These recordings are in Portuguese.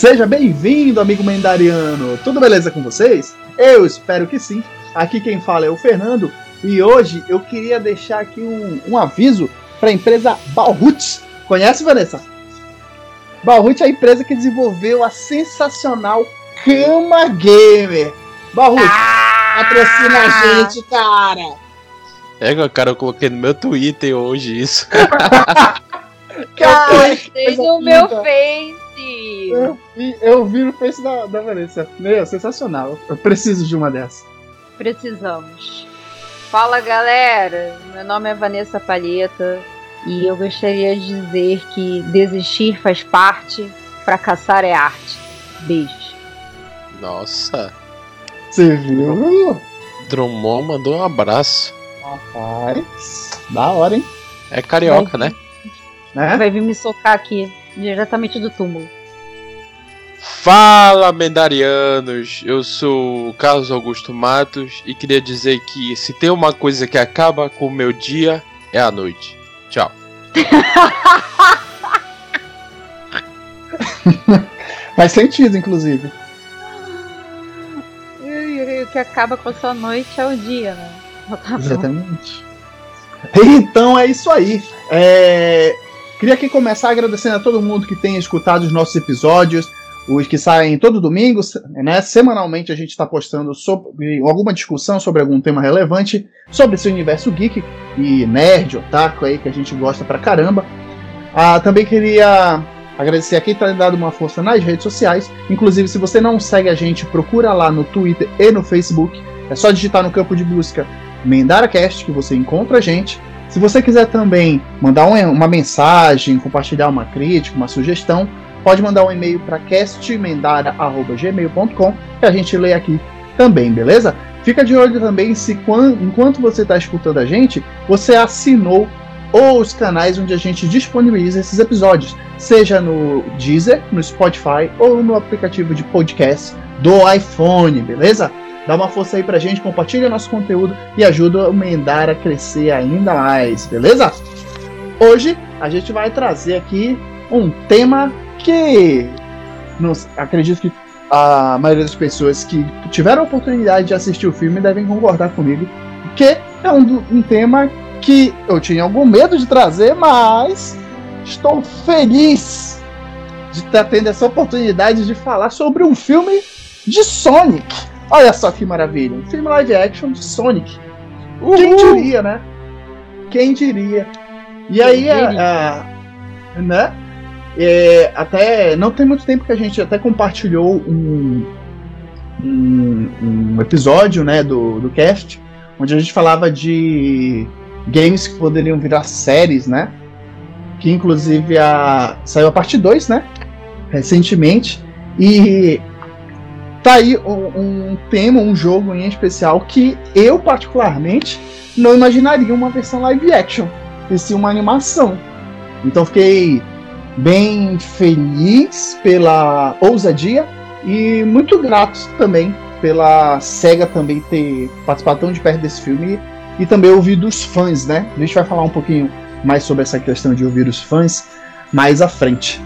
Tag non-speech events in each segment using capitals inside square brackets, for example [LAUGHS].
Seja bem-vindo, amigo Mendariano. Tudo beleza com vocês? Eu espero que sim. Aqui quem fala é o Fernando e hoje eu queria deixar aqui um, um aviso para a empresa Balhut. Conhece, Vanessa? Balhut é a empresa que desenvolveu a sensacional Cama Gamer. Balhut, ah! patrocina a gente, cara. É, cara, eu coloquei no meu Twitter hoje isso. [LAUGHS] cara, eu no meu Face. Eu, eu vi no Face da, da Vanessa. Meu, sensacional. Eu preciso de uma dessas. Precisamos. Fala galera, meu nome é Vanessa Palheta e eu gostaria de dizer que desistir faz parte, fracassar é arte. Beijos. Nossa. Você viu? Drummond mandou um abraço. Rapaz, da hora, hein? É carioca, Vai, né? Vai vir me socar aqui, diretamente do túmulo. Fala, Mendarianos! Eu sou Carlos Augusto Matos e queria dizer que se tem uma coisa que acaba com o meu dia, é a noite. Tchau. [LAUGHS] Faz sentido, inclusive. E o que acaba com a sua noite é o dia, né? Tá Exatamente. Então é isso aí. É... Queria aqui começar agradecendo a todo mundo que tem escutado os nossos episódios os que saem todo domingo, né? Semanalmente a gente está postando sobre alguma discussão sobre algum tema relevante sobre esse universo geek e nerd, otaku aí que a gente gosta pra caramba. Ah, também queria agradecer a quem está dando uma força nas redes sociais. Inclusive, se você não segue a gente, procura lá no Twitter e no Facebook. É só digitar no campo de busca MendaraCast que você encontra a gente. Se você quiser também mandar uma mensagem, compartilhar uma crítica, uma sugestão, pode mandar um e-mail para castmendara.gmail.com que a gente lê aqui também, beleza? Fica de olho também se enquanto você está escutando a gente, você assinou os canais onde a gente disponibiliza esses episódios, seja no Deezer, no Spotify ou no aplicativo de podcast do iPhone, beleza? Dá uma força aí pra gente, compartilha nosso conteúdo e ajuda o Mendara a crescer ainda mais, beleza? Hoje a gente vai trazer aqui um tema que acredito que a maioria das pessoas que tiveram a oportunidade de assistir o filme devem concordar comigo, que é um, um tema que eu tinha algum medo de trazer, mas estou feliz de estar tendo essa oportunidade de falar sobre um filme de Sonic. Olha só que maravilha, um filme live action de Sonic. Uhul. Quem diria, né? Quem diria? E aí, a, a, né? É, até não tem muito tempo que a gente até compartilhou um, um, um, episódio né, do, do cast, onde a gente falava de games que poderiam virar séries, né? Que inclusive a, saiu a parte 2, né? Recentemente. E tá aí um, um, tema, um jogo em especial que eu, particularmente, não imaginaria uma versão live action, e sim uma animação. Então fiquei bem feliz pela ousadia e muito grato também pela SEGA também ter participado tão de perto desse filme e também ouvir dos fãs, né? A gente vai falar um pouquinho mais sobre essa questão de ouvir os fãs mais à frente.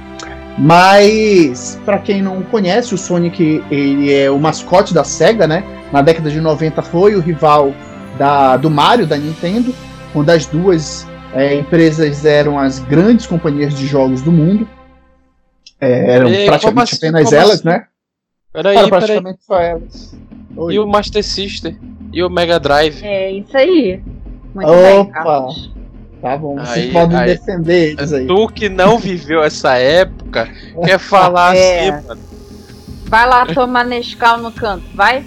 Mas para quem não conhece, o Sonic ele é o mascote da Sega, né? Na década de 90 foi o rival da, do Mario da Nintendo, uma das duas é, empresas eram as grandes companhias de jogos do mundo. É, eram e, praticamente assim, apenas elas, assim? né? Peraí, Era praticamente peraí. só elas. Oi. E o Master System? E o Mega Drive? É isso aí. Muito Opa! Bem, bom, aí, vocês podem aí, defender eles aí. Tu que não viveu essa época, quer falar é. assim, mano. Vai lá tomar Nescau no canto, vai?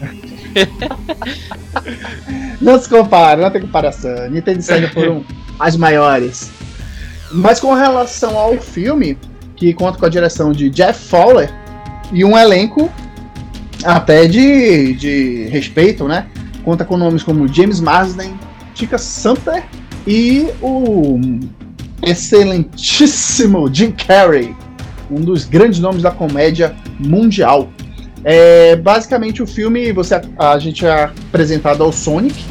não se compara, não tem comparação. Nintendo Sega por um as maiores. Mas com relação ao filme, que conta com a direção de Jeff Fowler e um elenco até de, de respeito, né? Conta com nomes como James Marsden, Tika Sumpter e o excelentíssimo Jim Carrey, um dos grandes nomes da comédia mundial. É, basicamente o filme você a, gente é apresentado ao Sonic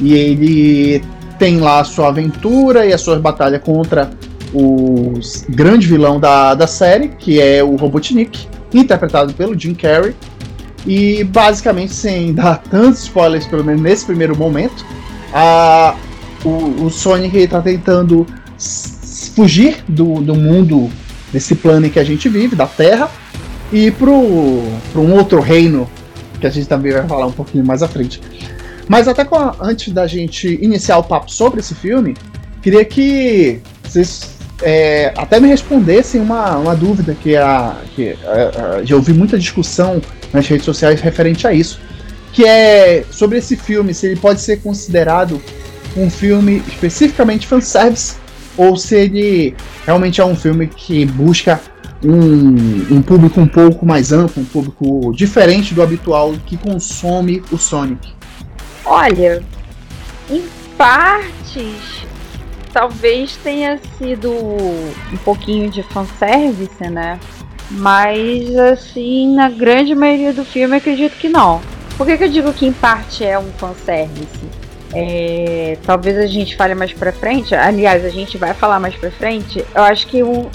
e ele tem lá a sua aventura e a sua batalha contra o grande vilão da, da série, que é o Robotnik, interpretado pelo Jim Carrey. E basicamente, sem [LAUGHS] dar tantos spoilers, pelo menos nesse primeiro momento, a, o, o Sonic está tentando fugir do, do mundo, desse plano em que a gente vive, da Terra, e para um outro reino, que a gente também vai falar um pouquinho mais à frente. Mas até a, antes da gente iniciar o papo sobre esse filme, queria que vocês é, até me respondessem uma, uma dúvida que, a, que a, a, já ouvi muita discussão nas redes sociais referente a isso, que é sobre esse filme, se ele pode ser considerado um filme especificamente fanservice ou se ele realmente é um filme que busca um, um público um pouco mais amplo, um público diferente do habitual que consome o Sonic. Olha, em partes talvez tenha sido um pouquinho de fanservice, né? Mas assim, na grande maioria do filme acredito que não. Por que, que eu digo que em parte é um fanservice? É, talvez a gente fale mais pra frente. Aliás, a gente vai falar mais pra frente. Eu acho que o.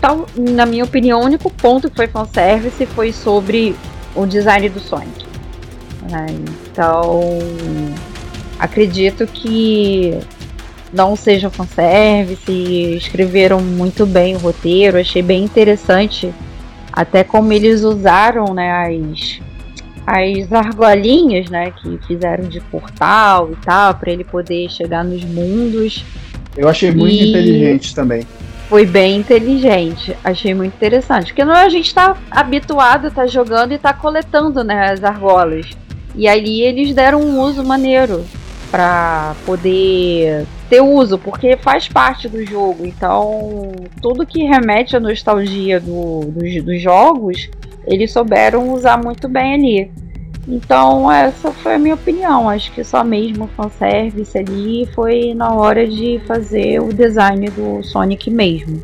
Tal, na minha opinião, o único ponto que foi fanservice foi sobre o design do Sonic. Né? Então, acredito que não seja fanservice, escreveram muito bem o roteiro, achei bem interessante até como eles usaram né, as, as argolinhas né, que fizeram de portal e tal, para ele poder chegar nos mundos. Eu achei muito e... inteligente também. Foi bem inteligente, achei muito interessante. Porque não, a gente está habituado a estar tá jogando e tá coletando né, as argolas. E ali eles deram um uso maneiro para poder ter uso, porque faz parte do jogo. Então, tudo que remete à nostalgia do, dos, dos jogos, eles souberam usar muito bem ali. Então, essa foi a minha opinião. Acho que só mesmo fanservice ali foi na hora de fazer o design do Sonic mesmo.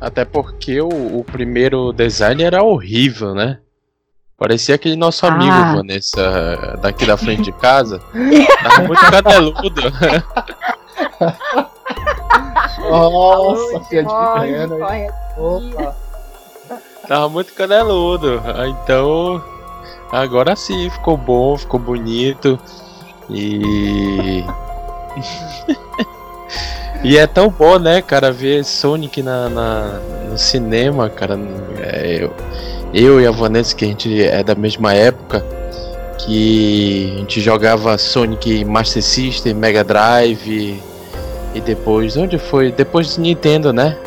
Até porque o, o primeiro design era horrível, né? Parecia aquele nosso amigo, ah. Vanessa, daqui da frente de casa. [LAUGHS] Tava muito cadeludo. [LAUGHS] Nossa, piadinha. Opa. Tava muito caneludo. Então, agora sim, ficou bom, ficou bonito. E. [LAUGHS] e é tão bom, né, cara, ver Sonic na, na no cinema, cara. É, eu eu e a Vanessa, que a gente é da mesma época, que a gente jogava Sonic Master System, Mega Drive e depois, onde foi? Depois de Nintendo, né?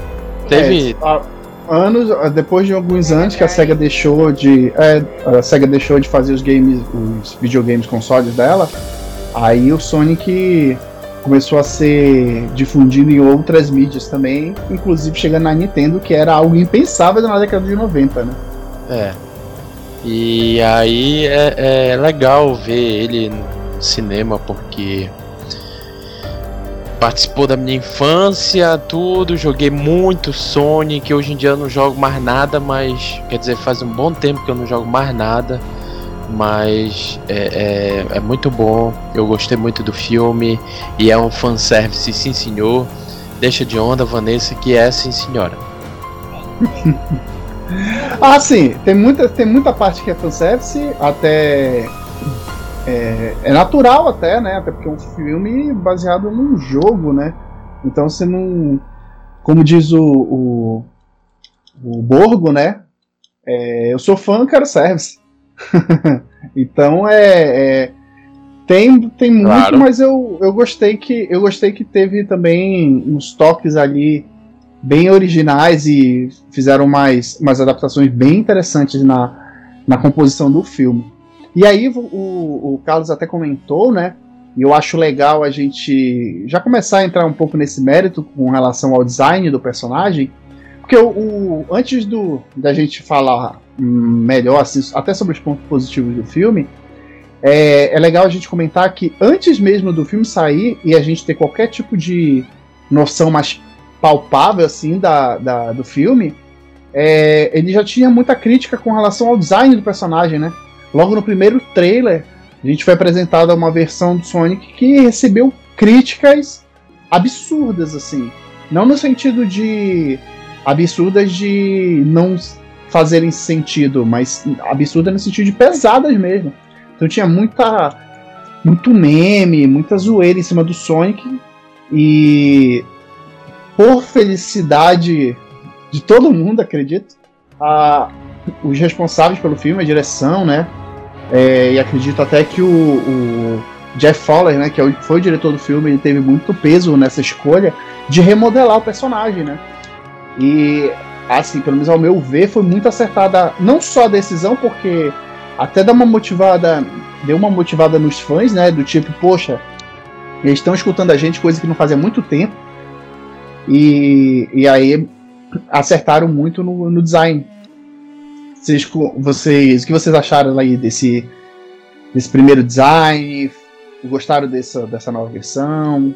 Teve é, anos depois de alguns anos que a Sega deixou de é, a Sega deixou de fazer os games, os videogames consoles dela, aí o Sonic começou a ser difundido em outras mídias também, inclusive chegando na Nintendo, que era algo impensável na década de 90, né? É. E aí é, é legal ver ele no cinema porque participou da minha infância, tudo, joguei muito Sonic, hoje em dia eu não jogo mais nada, mas quer dizer, faz um bom tempo que eu não jogo mais nada, mas é, é, é muito bom, eu gostei muito do filme e é um fanservice, sim senhor. Deixa de onda, Vanessa, que é sim senhora. [LAUGHS] Ah, sim, tem muita, tem muita parte que é fanservice, até. É, é, natural até, né? Até porque é um filme baseado num jogo, né? Então você não. Como diz o, o, o Borgo, né? É, eu sou fã, quero service. [LAUGHS] então é, é, tem, tem muito, claro. mas eu, eu gostei que eu gostei que teve também uns toques ali bem originais e fizeram mais, mais adaptações bem interessantes na, na composição do filme. E aí o, o Carlos até comentou, né? E eu acho legal a gente já começar a entrar um pouco nesse mérito com relação ao design do personagem, porque o, o antes do da gente falar melhor, assim, até sobre os pontos positivos do filme, é, é legal a gente comentar que antes mesmo do filme sair e a gente ter qualquer tipo de noção mais palpável assim da, da do filme, é, ele já tinha muita crítica com relação ao design do personagem, né? Logo no primeiro trailer, a gente foi apresentada uma versão do Sonic que recebeu críticas absurdas, assim. Não no sentido de absurdas de não fazerem sentido, mas absurda no sentido de pesadas mesmo. Então tinha muita muito meme, muita zoeira em cima do Sonic e por felicidade de todo mundo, acredito, a, os responsáveis pelo filme, a direção, né? É, e acredito até que o, o Jeff Fowler, né, que é foi o diretor do filme, ele teve muito peso nessa escolha de remodelar o personagem, né? E assim, pelo menos ao meu ver, foi muito acertada não só a decisão, porque até dá uma motivada, deu uma motivada nos fãs, né, do tipo, poxa, eles estão escutando a gente, coisa que não fazia muito tempo. E, e aí acertaram muito no, no design. Vocês, vocês, o que vocês acharam aí desse, desse primeiro design? Gostaram dessa, dessa nova versão?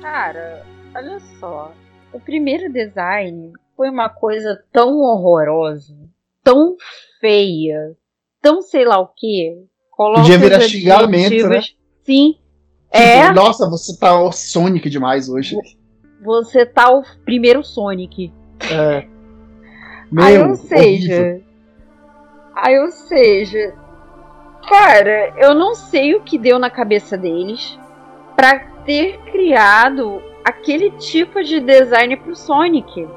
Cara, olha só. O primeiro design foi uma coisa tão horrorosa, tão feia, tão sei lá o que. Podia virar xingamento, né? Sim. Tipo, é. Nossa, você tá o Sonic demais hoje. Você tá o primeiro Sonic. É. Meu, aí, ou seja. Horrível. Aí, ou seja. Cara, eu não sei o que deu na cabeça deles para ter criado aquele tipo de design pro Sonic.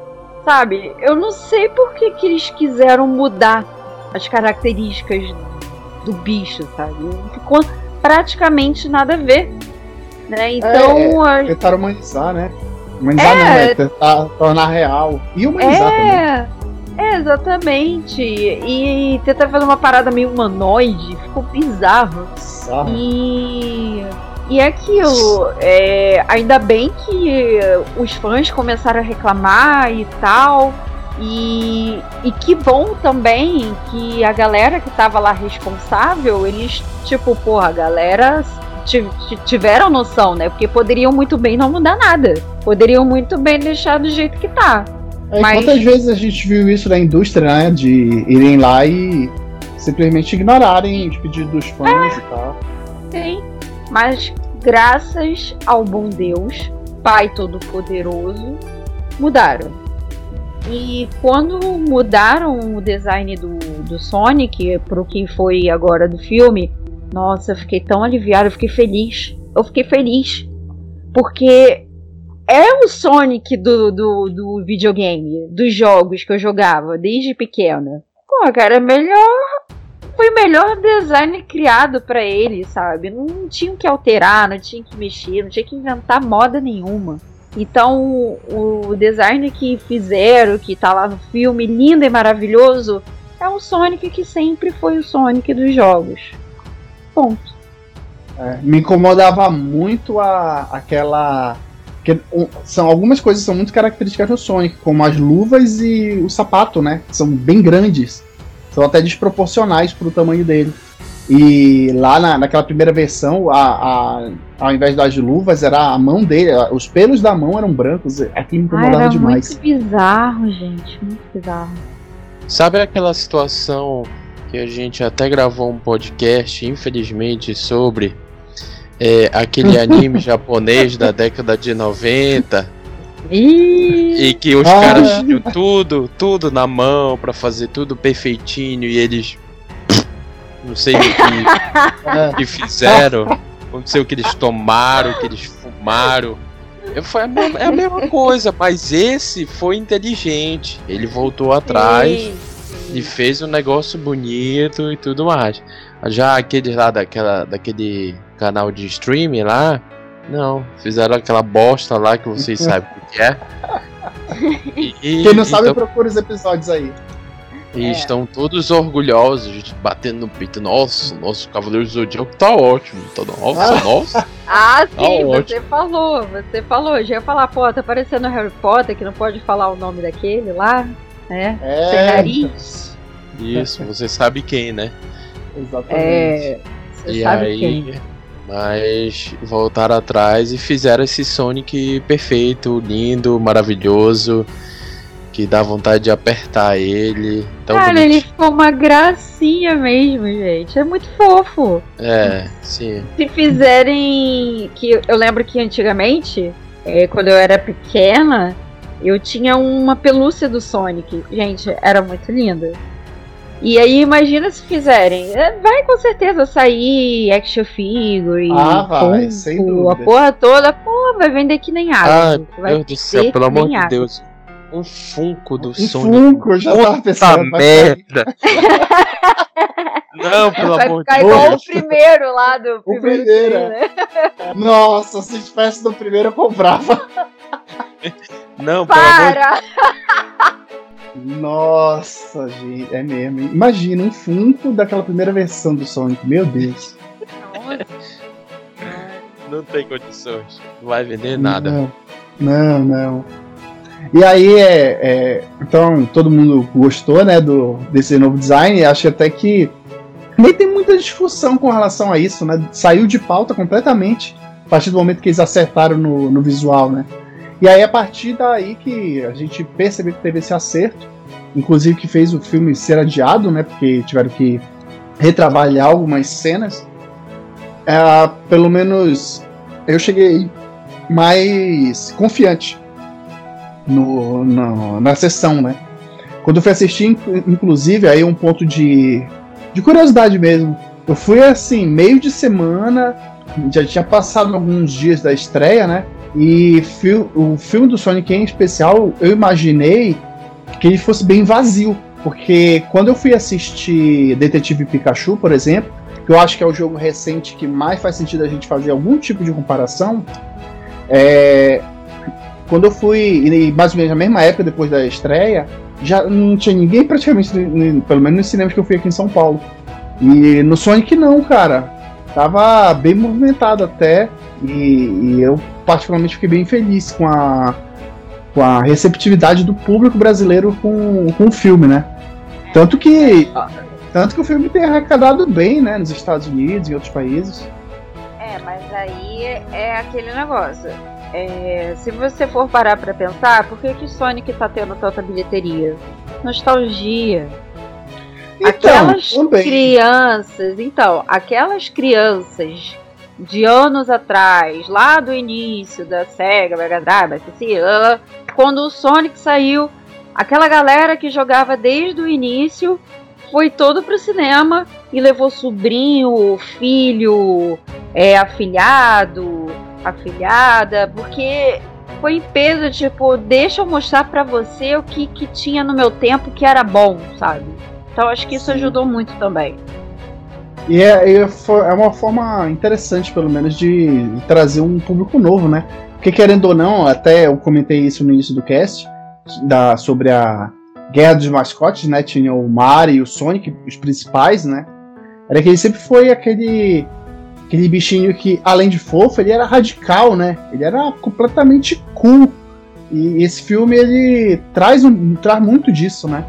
Sabe? Eu não sei por que, que eles quiseram mudar as características do bicho, sabe? Ficou praticamente nada a ver. Né? Então. É, é, tentar humanizar, né? Humanizar é, não, é tentar tornar real. E humanizar é, também. É, exatamente. E, tentar fazer uma parada meio humanoide. Ficou bizarro. bizarro. E. E é aquilo, é, ainda bem que os fãs começaram a reclamar e tal. E, e que bom também que a galera que tava lá responsável, eles, tipo, porra, a galera tiveram noção, né? Porque poderiam muito bem não mudar nada. Poderiam muito bem deixar do jeito que tá. É, Mas... Quantas vezes a gente viu isso na indústria, né? De irem lá e simplesmente ignorarem os pedidos dos fãs e tal. Sim. Mas graças ao bom Deus, Pai Todo-Poderoso, mudaram. E quando mudaram o design do, do Sonic para o que foi agora do filme, nossa, eu fiquei tão aliviada, eu fiquei feliz. Eu fiquei feliz. Porque é o Sonic do, do, do videogame, dos jogos que eu jogava desde pequena. Pô, cara, é melhor foi o melhor design criado para ele, sabe? Não tinha que alterar, não tinha que mexer, não tinha que inventar moda nenhuma. Então, o design que fizeram, que tá lá no filme, lindo e maravilhoso, é o Sonic que sempre foi o Sonic dos jogos. Ponto. É, me incomodava muito a, aquela. Que, um, são algumas coisas são muito características do Sonic, como as luvas e o sapato, né? São bem grandes. São até desproporcionais pro tamanho dele. E lá na, naquela primeira versão, a, a, ao invés das luvas, era a mão dele, os pelos da mão eram brancos. Aquilo me incomodava Ai, era demais. Muito bizarro, gente, muito bizarro. Sabe aquela situação que a gente até gravou um podcast, infelizmente, sobre é, aquele [LAUGHS] anime japonês da década de 90 e que os ah. caras tinham tudo, tudo na mão para fazer tudo perfeitinho e eles não sei o que, [LAUGHS] que fizeram, não sei o que eles tomaram, o que eles fumaram. Foi a mesma, é a mesma coisa, mas esse foi inteligente. Ele voltou atrás sim, sim. e fez um negócio bonito e tudo mais. Já aqueles lá daquela, daquele canal de streaming lá, não, fizeram aquela bosta lá que vocês [LAUGHS] sabem o que é. E, Quem não sabe, então, procura os episódios aí. E é. estão todos orgulhosos, batendo no peito. Nossa, nosso Cavaleiro Zodíaco tá ótimo. Tá, nossa, ah. nossa. [LAUGHS] Ah, tá sim, tá você falou, você falou. Já ia falar, pô, tá parecendo Harry Potter, que não pode falar o nome daquele lá, né? É. Isso, você sabe quem, né? Exatamente. É, você e sabe aí, quem. Mas voltaram atrás e fizeram esse Sonic perfeito, lindo, maravilhoso, que dá vontade de apertar ele. Tão Cara, ele ficou uma gracinha mesmo, gente. É muito fofo. É, sim. Se fizerem. que Eu lembro que antigamente, é, quando eu era pequena, eu tinha uma pelúcia do Sonic. Gente, era muito linda. E aí, imagina se fizerem. É, vai com certeza sair action figure, ah, vai, Funko, a porra toda. Pô, vai vender que nem água. Ah, meu Deus do céu, pelo amor de Deus. Um Funko do um Sonic. Funko, eu já tava pensando. merda. [LAUGHS] Não, pelo vai amor ficar de igual Deus. o primeiro lá do O primeiro primeiro. trailer. Nossa, se tivesse no primeiro eu comprava. Não, pelo amor de Para! [LAUGHS] Nossa, gente, é mesmo. hein? Imagina um Funko daquela primeira versão do Sonic, meu Deus. Não tem condições. Não vai vender nada. Não, não. não. E aí, é, é, então, todo mundo gostou, né, do, desse novo design. e Acho até que nem tem muita discussão com relação a isso, né? Saiu de pauta completamente a partir do momento que eles acertaram no, no visual, né? E aí, a partir daí que a gente percebeu que teve esse acerto, inclusive que fez o filme ser adiado, né? Porque tiveram que retrabalhar algumas cenas. É, pelo menos eu cheguei mais confiante no, no- na sessão, né? Quando eu fui assistir, inclu- inclusive, aí um ponto de, de curiosidade mesmo. Eu fui assim, meio de semana, já tinha passado alguns dias da estreia, né? E o filme do Sonic em especial, eu imaginei que ele fosse bem vazio. Porque quando eu fui assistir Detetive Pikachu, por exemplo, que eu acho que é o jogo recente que mais faz sentido a gente fazer algum tipo de comparação, é, quando eu fui, mais ou menos na mesma época depois da estreia, já não tinha ninguém praticamente, pelo menos nos cinemas que eu fui aqui em São Paulo. E no Sonic não, cara. Tava bem movimentado até, e, e eu particularmente fiquei bem feliz com a, com a receptividade do público brasileiro com, com o filme, né? Tanto que, tanto que o filme tem arrecadado bem, né, nos Estados Unidos e outros países. É, mas aí é aquele negócio. É, se você for parar pra pensar, por que, que Sonic tá tendo tanta bilheteria? Nostalgia. Então, aquelas também. crianças, então, aquelas crianças de anos atrás, lá do início da Sega, Mega Drive, lá, quando o Sonic saiu, aquela galera que jogava desde o início foi todo pro cinema e levou sobrinho, filho, é, afilhado, afilhada, porque foi em peso, tipo, deixa eu mostrar pra você o que, que tinha no meu tempo que era bom, sabe? Então acho que isso Sim. ajudou muito também. E é, fo- é uma forma interessante, pelo menos, de trazer um público novo, né? Porque querendo ou não, até eu comentei isso no início do cast, da, sobre a Guerra dos Mascotes, né? Tinha o Mario e o Sonic, os principais, né? Era que ele sempre foi aquele aquele bichinho que, além de fofo, ele era radical, né? Ele era completamente cool. E esse filme, ele traz, um, traz muito disso, né?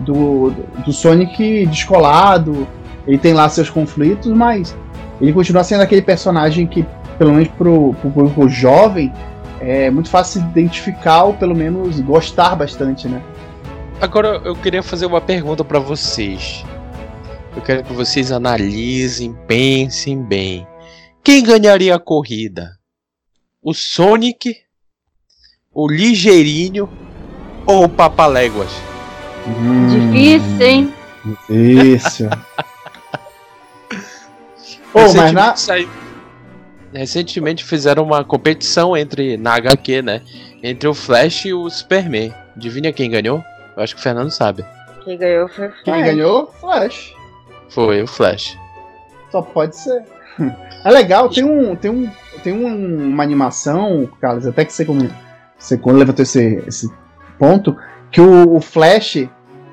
Do, do Sonic descolado, ele tem lá seus conflitos, mas ele continua sendo aquele personagem que, pelo menos pro, pro público jovem, é muito fácil se identificar ou pelo menos gostar bastante, né? Agora eu queria fazer uma pergunta pra vocês. Eu quero que vocês analisem, pensem bem. Quem ganharia a corrida? O Sonic, o Ligeirinho ou o Papaléguas? Difícil, hein? Isso. [LAUGHS] Pô, mas Recentemente, na, saiu- Recentemente fizeram uma competição entre na HQ, né? Entre o Flash e o Superman. Adivinha quem ganhou? Eu acho que o Fernando sabe. Quem ganhou foi o quem Flash. ganhou? Flash. Foi o Flash. Só pode ser. [LAUGHS] É legal, tem um. Tem um. Tem um- uma animação, Carlos, até que você, come- você quando levantou esse, esse ponto, que o, o Flash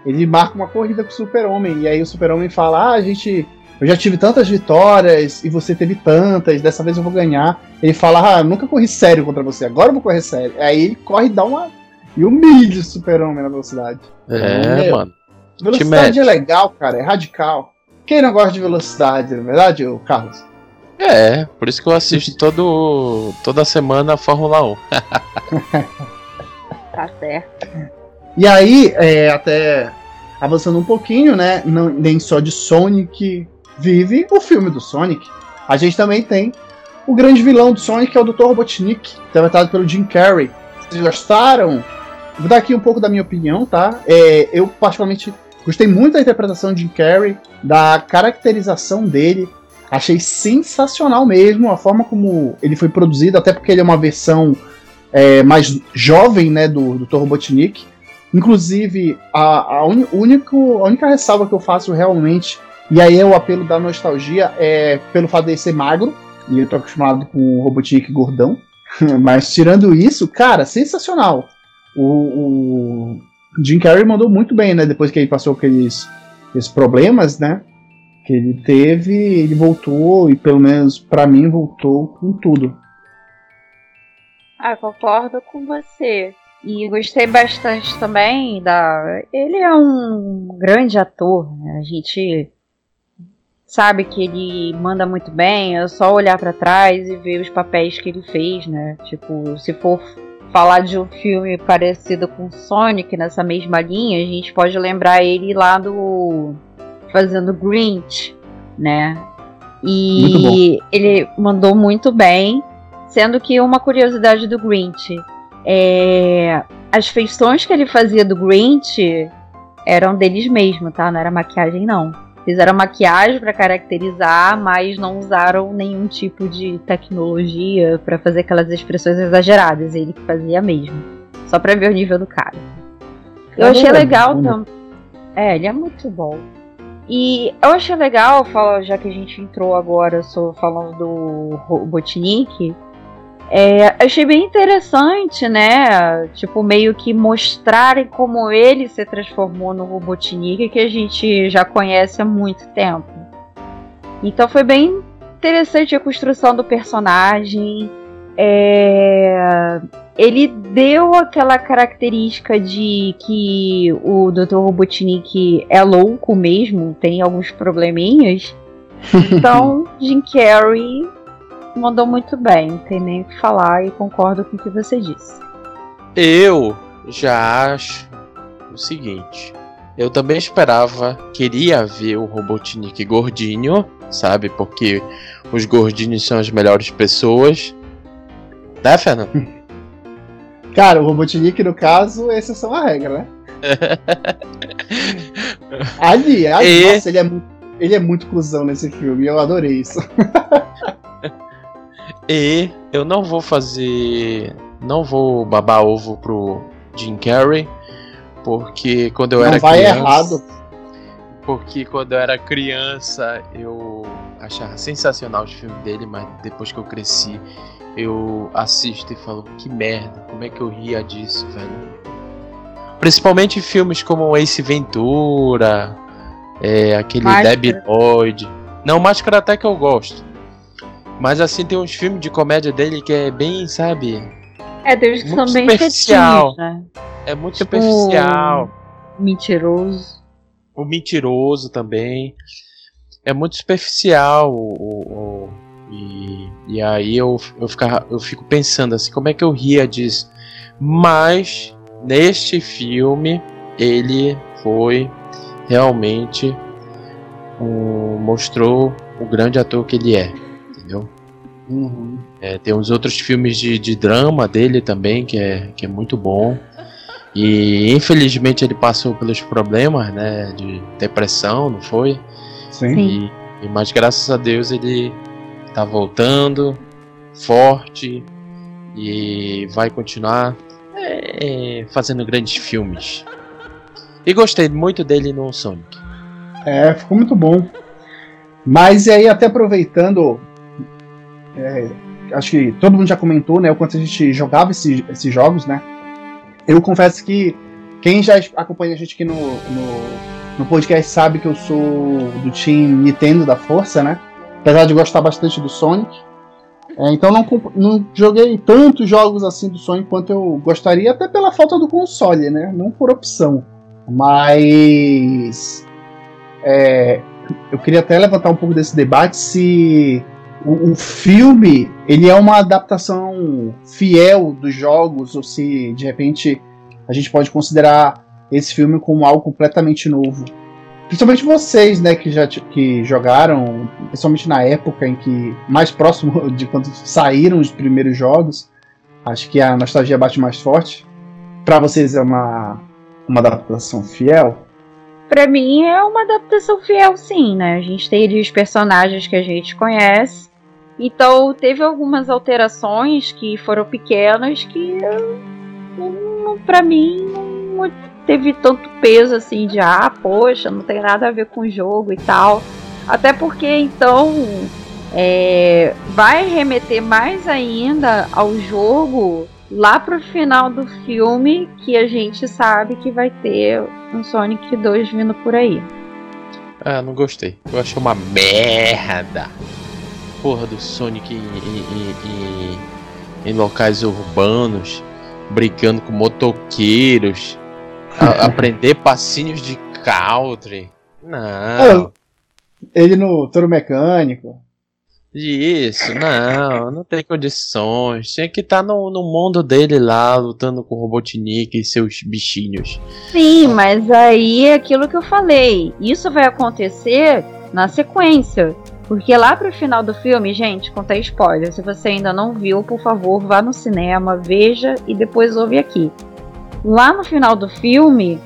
ele marca uma corrida com o Super-Homem. E aí o Super-Homem fala: Ah, a gente. Eu já tive tantas vitórias e você teve tantas, dessa vez eu vou ganhar. Ele fala: Ah, nunca corri sério contra você, agora eu vou correr sério. Aí ele corre e dá uma. E humilha o Super-Homem na velocidade. É, Meu. mano. Velocidade é legal, cara, é radical. Quem não gosta de velocidade, não é verdade, ô Carlos? É, por isso que eu assisto todo, toda semana a Fórmula 1. [LAUGHS] Tá certo. E aí, é, até avançando um pouquinho, né? Não, nem só de Sonic vive o filme do Sonic. A gente também tem o grande vilão do Sonic, que é o Dr. Robotnik, interpretado pelo Jim Carrey. Vocês gostaram vou dar aqui um pouco da minha opinião, tá? É, eu particularmente gostei muito da interpretação de Jim Carrey, da caracterização dele. Achei sensacional mesmo a forma como ele foi produzido, até porque ele é uma versão é, mais jovem né, do, do Dr. Robotnik. Inclusive, a, a, un, único, a única ressalva que eu faço realmente, e aí é o apelo da nostalgia, é pelo fato de ser magro, e eu tô acostumado com o Robotnik gordão. [LAUGHS] Mas tirando isso, cara, sensacional. O, o, Jim Carrey mandou muito bem, né? Depois que ele passou aqueles, aqueles problemas, né? Que ele teve, ele voltou, e pelo menos para mim voltou com tudo. Ah, concordo com você. E gostei bastante também da. Ele é um grande ator, né? A gente sabe que ele manda muito bem, é só olhar para trás e ver os papéis que ele fez, né? Tipo, se for falar de um filme parecido com Sonic nessa mesma linha, a gente pode lembrar ele lá do fazendo Grinch, né? E ele mandou muito bem, sendo que uma curiosidade do Grinch é as feições que ele fazia do Grinch eram deles mesmo, tá? Não era maquiagem não. Fizeram maquiagem para caracterizar, mas não usaram nenhum tipo de tecnologia para fazer aquelas expressões exageradas. Ele que fazia mesmo. Só para ver o nível do cara. Eu é achei legal também. É, ele é muito bom. E eu achei legal, já que a gente entrou agora, sou falando do Robotnik, é, achei bem interessante, né? Tipo, meio que mostrarem como ele se transformou no Robotnik, que a gente já conhece há muito tempo. Então foi bem interessante a construção do personagem. É... Ele deu aquela característica de que o Dr. Robotnik é louco mesmo, tem alguns probleminhas. [LAUGHS] Então, Jim Carrey mandou muito bem, não tem nem o que falar e concordo com o que você disse. Eu já acho o seguinte. Eu também esperava, queria ver o Robotnik gordinho, sabe? Porque os gordinhos são as melhores pessoas. Né, Fernando? [LAUGHS] Cara, o Robotnik, no caso, exceção à regra, né? [LAUGHS] ali, ali e... nossa, ele é, muito, ele é muito cuzão nesse filme, eu adorei isso. [LAUGHS] E eu não vou fazer. Não vou babar ovo pro Jim Carrey. Porque quando eu não era vai criança. Errado. Porque quando eu era criança eu achava sensacional os filmes dele, mas depois que eu cresci eu assisto e falo que merda, como é que eu ria disso, velho? Principalmente filmes como Ace Ventura, é, aquele Máscara. Debbie Lloyd. Não, Máscara até que eu gosto. Mas assim, tem uns filmes de comédia dele que é bem, sabe? É, deles que são bem superficial. Né? É muito tipo, superficial. Mentiroso. O mentiroso também. É muito superficial. O, o, e, e aí eu, eu, ficar, eu fico pensando assim, como é que eu ria disso? Mas neste filme ele foi realmente um, mostrou o grande ator que ele é? Uhum. É, tem uns outros filmes de, de drama dele também, que é, que é muito bom. E infelizmente ele passou pelos problemas, né? De depressão, não foi? Sim. E, e, mas graças a Deus ele tá voltando forte e vai continuar é, fazendo grandes filmes. E gostei muito dele no Sonic. É, ficou muito bom. Mas e aí, até aproveitando é, acho que todo mundo já comentou, né, o quanto a gente jogava esses, esses jogos, né? Eu confesso que quem já acompanha a gente aqui no, no, no podcast sabe que eu sou do time Nintendo da Força, né? Apesar de gostar bastante do Sonic. É, então não, não joguei tantos jogos assim do Sonic quanto eu gostaria, até pela falta do console, né? Não por opção. Mas. É, eu queria até levantar um pouco desse debate se o, o, filme ele é uma adaptação fiel dos jogos ou se de repente a gente pode considerar esse filme como algo completamente novo. Principalmente vocês, né, que já que jogaram, principalmente na época em que mais próximo [LAUGHS] de quando saíram os primeiros jogos, acho que a nostalgia bate mais forte. para vocês é uma, uma adaptação fiel? Para mim é uma adaptação fiel, sim, né? A gente tem ali os personagens que a gente conhece. Então teve algumas alterações que foram pequenas que para mim não teve tanto peso assim de ah, poxa, não tem nada a ver com o jogo e tal. Até porque então é, vai remeter mais ainda ao jogo lá pro final do filme que a gente sabe que vai ter um Sonic 2 vindo por aí. Ah, não gostei. Eu achei uma merda. Porra do Sonic em, em, em, em locais urbanos, brigando com motoqueiros, a, [LAUGHS] aprender passinhos de country. Não. Ele no touro mecânico. Isso, não, não tem condições. Tinha que estar tá no, no mundo dele lá, lutando com o Robotnik e seus bichinhos. Sim, mas aí é aquilo que eu falei. Isso vai acontecer na sequência. Porque lá pro final do filme, gente, contei spoiler. Se você ainda não viu, por favor, vá no cinema, veja e depois ouve aqui. Lá no final do filme,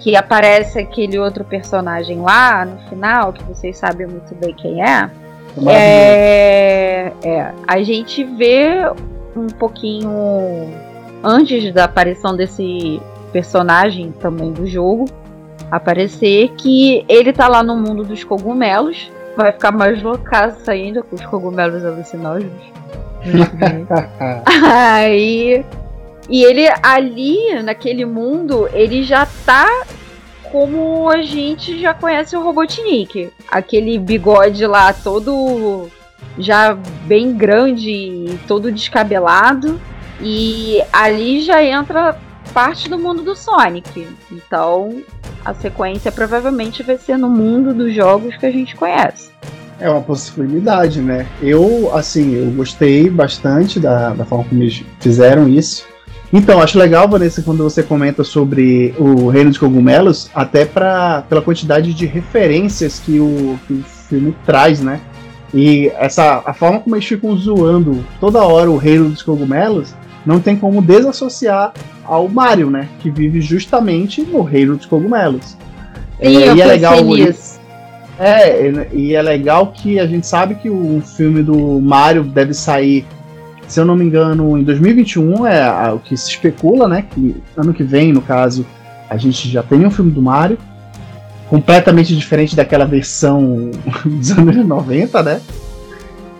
que aparece aquele outro personagem lá no final, que vocês sabem muito bem quem é é, é, a gente vê um pouquinho antes da aparição desse personagem também do jogo aparecer que ele tá lá no mundo dos cogumelos, vai ficar mais loucaço ainda com os cogumelos alucinógenos. [LAUGHS] Aí e ele ali naquele mundo, ele já tá como a gente já conhece o Robotnik. Aquele bigode lá todo já bem grande e todo descabelado. E ali já entra parte do mundo do Sonic. Então a sequência provavelmente vai ser no mundo dos jogos que a gente conhece. É uma possibilidade, né? Eu, assim, eu gostei bastante da, da forma como eles fizeram isso. Então, acho legal, Vanessa, quando você comenta sobre o Reino dos Cogumelos, até pra, pela quantidade de referências que o, que o filme traz, né? E essa, a forma como eles ficam zoando toda hora o Reino dos Cogumelos não tem como desassociar ao Mario, né? Que vive justamente no Reino dos Cogumelos. Sim, e, e é legal isso. É, e é legal que a gente sabe que o filme do Mario deve sair se eu não me engano, em 2021 é o que se especula, né? Que ano que vem, no caso, a gente já tem um filme do Mario, completamente diferente daquela versão [LAUGHS] dos anos 90, né?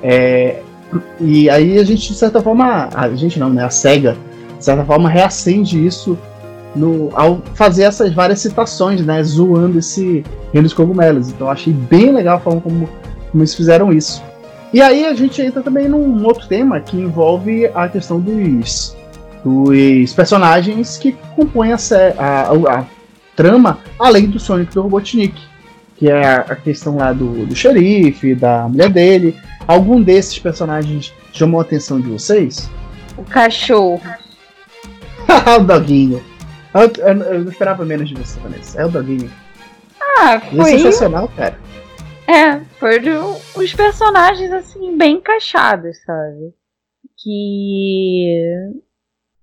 É, e aí a gente, de certa forma, a gente não, né? A SEGA, de certa forma, reacende isso no, ao fazer essas várias citações, né? Zoando esse Reino dos Cogumelos. Então achei bem legal a forma como, como eles fizeram isso. E aí a gente entra também num outro tema que envolve a questão dos, dos personagens que compõem a, a, a trama, além do Sonic do Robotnik, que é a questão lá do, do xerife, da mulher dele. Algum desses personagens chamou a atenção de vocês? O cachorro. [LAUGHS] o doguinho. Eu, eu, eu, não esperava menos de você, Vanessa. É o doguinho. Ah, foi. é sensacional, cara. É, foram os personagens assim bem encaixados, sabe? Que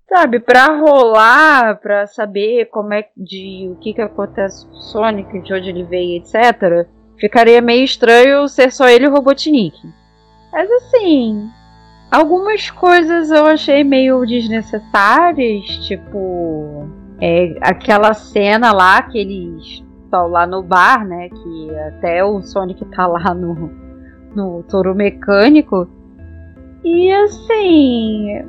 sabe, para rolar, para saber como é de o que que acontece com o Sonic, de onde ele veio, etc. Ficaria meio estranho ser só ele e o Robotnik. Mas assim, algumas coisas eu achei meio desnecessárias, tipo é, aquela cena lá que eles pessoal lá no bar, né? Que até o Sonic tá lá no, no touro mecânico. E assim.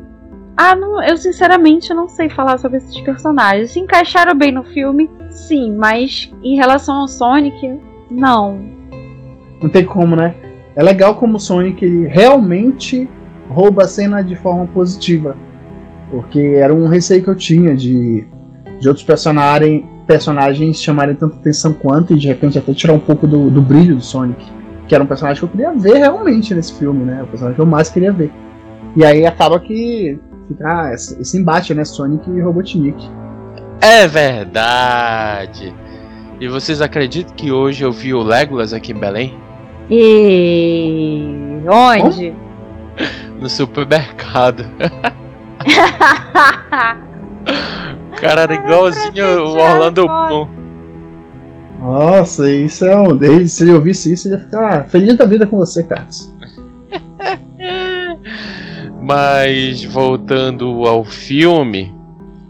Ah, não, eu sinceramente não sei falar sobre esses personagens. Se encaixaram bem no filme, sim, mas em relação ao Sonic, não. Não tem como, né? É legal como o Sonic realmente rouba a cena de forma positiva. Porque era um receio que eu tinha de, de outros personagens, personagens chamarem tanta atenção quanto e de repente até tirar um pouco do, do brilho do Sonic. Que era um personagem que eu queria ver realmente nesse filme, né? O personagem que eu mais queria ver. E aí acaba que fica ah, esse embate, né? Sonic e Robotnik. É verdade. E vocês acreditam que hoje eu vi o Legolas aqui em Belém? E onde? No supermercado. [LAUGHS] cara era igualzinho o Orlando Bloom. Nossa, isso é um. Desde se ele ouvisse isso, ele ia ficar feliz da vida com você, Carlos. [LAUGHS] Mas voltando ao filme,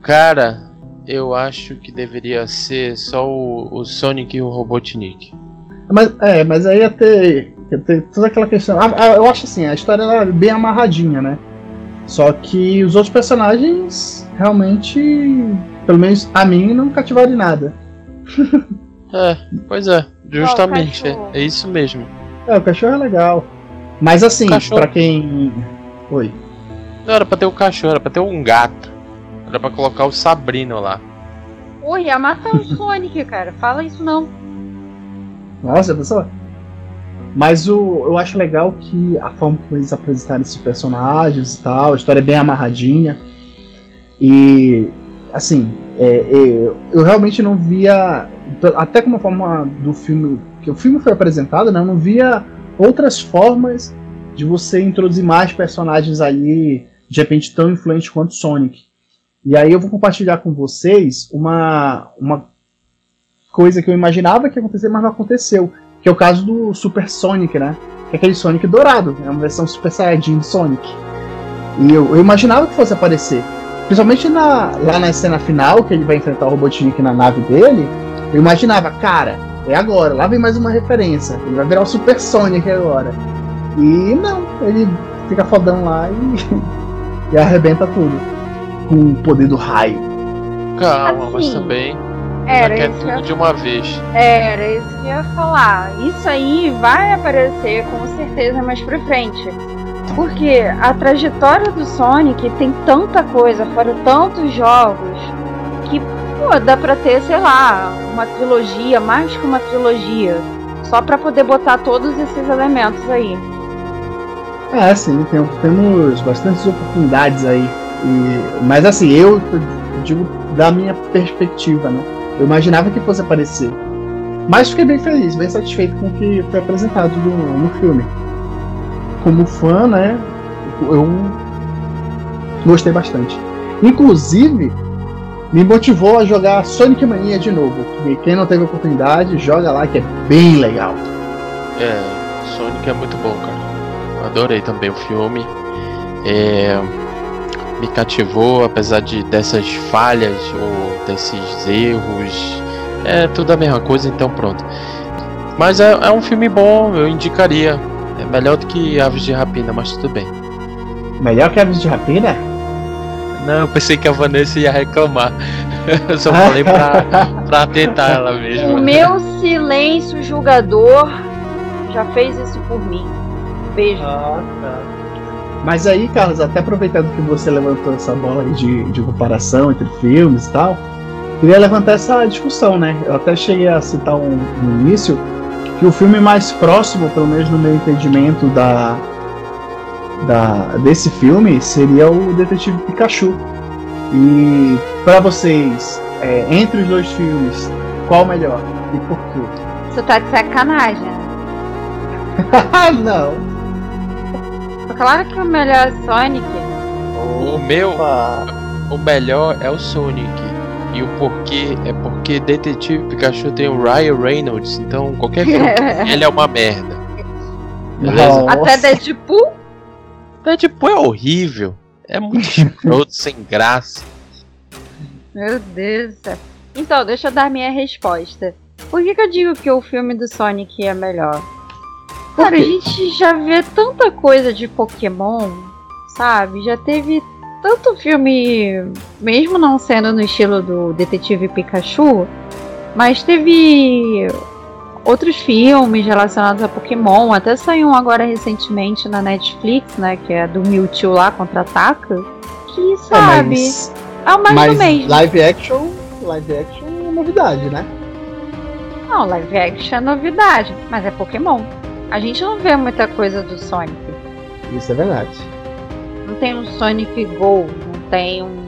cara, eu acho que deveria ser só o, o Sonic e o Robotnik. Mas, é, mas aí ia ter, ter toda aquela questão. Ah, ah, eu acho assim, a história era bem amarradinha, né? Só que os outros personagens realmente, pelo menos a mim, não cativaram em nada. É, pois é, justamente, é, é, isso mesmo. É, o cachorro é legal. Mas assim, cachorro... pra quem. Oi. Não era pra ter o um cachorro, era pra ter um gato. Era pra colocar o Sabrino lá. Oi, ia matar o Sonic, [LAUGHS] cara. Fala isso não. Nossa, pessoa. Mas o, eu acho legal que a forma como eles apresentaram esses personagens e tal, a história é bem amarradinha. E, assim, é, é, eu realmente não via, até como a forma do filme, que o filme foi apresentado, né, eu não via outras formas de você introduzir mais personagens ali, de repente tão influentes quanto Sonic. E aí eu vou compartilhar com vocês uma, uma coisa que eu imaginava que ia acontecer, mas não aconteceu. Que é o caso do Super Sonic, né? Que é aquele Sonic dourado, é uma versão Super Saiyajin do Sonic. E eu, eu imaginava que fosse aparecer. Principalmente na, lá na cena final, que ele vai enfrentar o Robotnik na nave dele, eu imaginava, cara, é agora, lá vem mais uma referência. Ele vai virar o Super Sonic agora. E não, ele fica fodão lá e, [LAUGHS] e arrebenta tudo. Com o poder do raio. Calma, assim, mas também era quer isso tudo de uma vez. Era isso que eu ia falar. Isso aí vai aparecer com certeza mais pra frente. Porque a trajetória do Sonic tem tanta coisa, foram tantos jogos, que pô, dá pra ter, sei lá, uma trilogia, mais que uma trilogia. Só pra poder botar todos esses elementos aí. É, sim, tem, temos bastantes oportunidades aí. E, mas assim, eu digo da minha perspectiva, né? Eu imaginava que fosse aparecer. Mas fiquei bem feliz, bem satisfeito com o que foi apresentado no, no filme. Como fã, né? Eu gostei bastante. Inclusive, me motivou a jogar Sonic Mania de novo. E quem não teve oportunidade, joga lá que é bem legal. É, Sonic é muito bom, cara. Adorei também o filme. É, me cativou, apesar de dessas falhas ou desses erros. É tudo a mesma coisa, então pronto. Mas é, é um filme bom, eu indicaria. É melhor do que Aves de Rapina, mas tudo bem. Melhor que Aves de Rapina? Não, eu pensei que a Vanessa ia reclamar. [LAUGHS] Eu só falei pra, pra tentar ela mesmo. O meu silêncio julgador já fez isso por mim. Beijo. Ah, tá. Mas aí, Carlos, até aproveitando que você levantou essa bola de, de comparação entre filmes e tal, queria levantar essa discussão, né? Eu até cheguei a citar um, no início que o filme mais próximo, pelo menos no meu entendimento, da, da desse filme seria o Detetive Pikachu. E para vocês, é, entre os dois filmes, qual o melhor e por quê? Você tá de sacanagem. [LAUGHS] Não. Claro que o melhor é Sonic. O meu, o melhor é o Sonic. E o porquê é porque Detetive Pikachu tem o Ryan Reynolds, então qualquer [LAUGHS] filme ele é uma merda. Beleza? Até Deadpool? Deadpool é horrível. É muito escroto, [LAUGHS] sem graça. Meu Deus do céu. Então, deixa eu dar minha resposta. Por que, que eu digo que o filme do Sonic é melhor? Cara, a gente já vê tanta coisa de Pokémon, sabe? Já teve tanto filme, mesmo não sendo no estilo do Detetive Pikachu, mas teve outros filmes relacionados a Pokémon. Até saiu um agora recentemente na Netflix, né? Que é do Mewtwo lá contra-ataca. Que é, sabe. É, mas, é mais mas do mesmo. Live action, live action é novidade, né? Não, live action é novidade, mas é Pokémon. A gente não vê muita coisa do Sonic. Isso é verdade. Não tem um Sonic Go, não tem um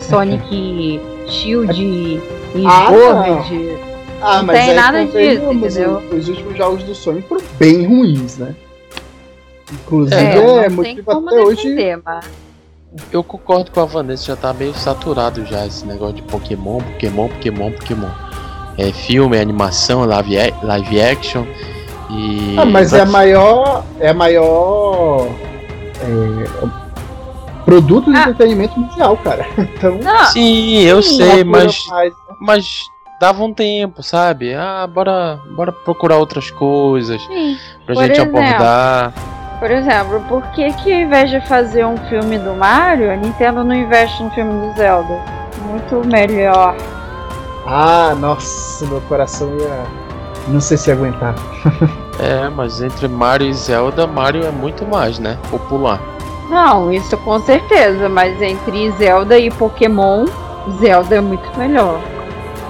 Sonic [LAUGHS] Shield e ah, Sword. Ah, não mas tem nada disso, entendeu? Os últimos jogos do Sonic foram bem ruins, né? Inclusive, é, é motivo até hoje. mas... eu concordo com a Vanessa, já tá meio saturado já esse negócio de Pokémon, Pokémon, Pokémon, Pokémon. É filme, é animação, live, live action. E. Ah, mas é a maior. É a maior. É, produto de ah. entretenimento mundial, cara. [LAUGHS] Então, Não, sim, eu sim, sei, mas. Mais, né? Mas dava um tempo, sabe? Ah, bora, bora procurar outras coisas sim. pra Por gente exemplo, abordar. Por exemplo, por que que ao invés de fazer um filme do Mario, a Nintendo não investe no filme do Zelda? Muito melhor. Ah, nossa, meu coração ia. Não sei se ia aguentar. [LAUGHS] é, mas entre Mario e Zelda, Mario é muito mais, né? Popular. Não, isso com certeza, mas entre Zelda e Pokémon, Zelda é muito melhor.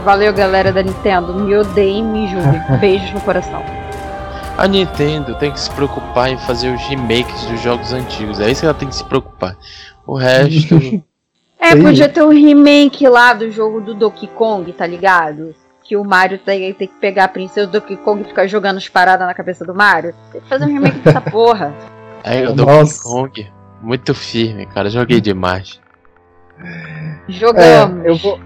Valeu, galera da Nintendo. Me odeiem, me julguem. [LAUGHS] Beijos no coração. A Nintendo tem que se preocupar em fazer os remakes dos jogos antigos. É isso que ela tem que se preocupar. O resto. [LAUGHS] é, podia ter um remake lá do jogo do Donkey Kong, tá ligado? Que o Mario tem, tem que pegar a princesa do Donkey Kong e ficar jogando as paradas na cabeça do Mario. Tem que fazer um remake dessa [LAUGHS] porra. É, o Donkey Kong. Muito firme, cara. Joguei demais. Jogamos. É, eu vou.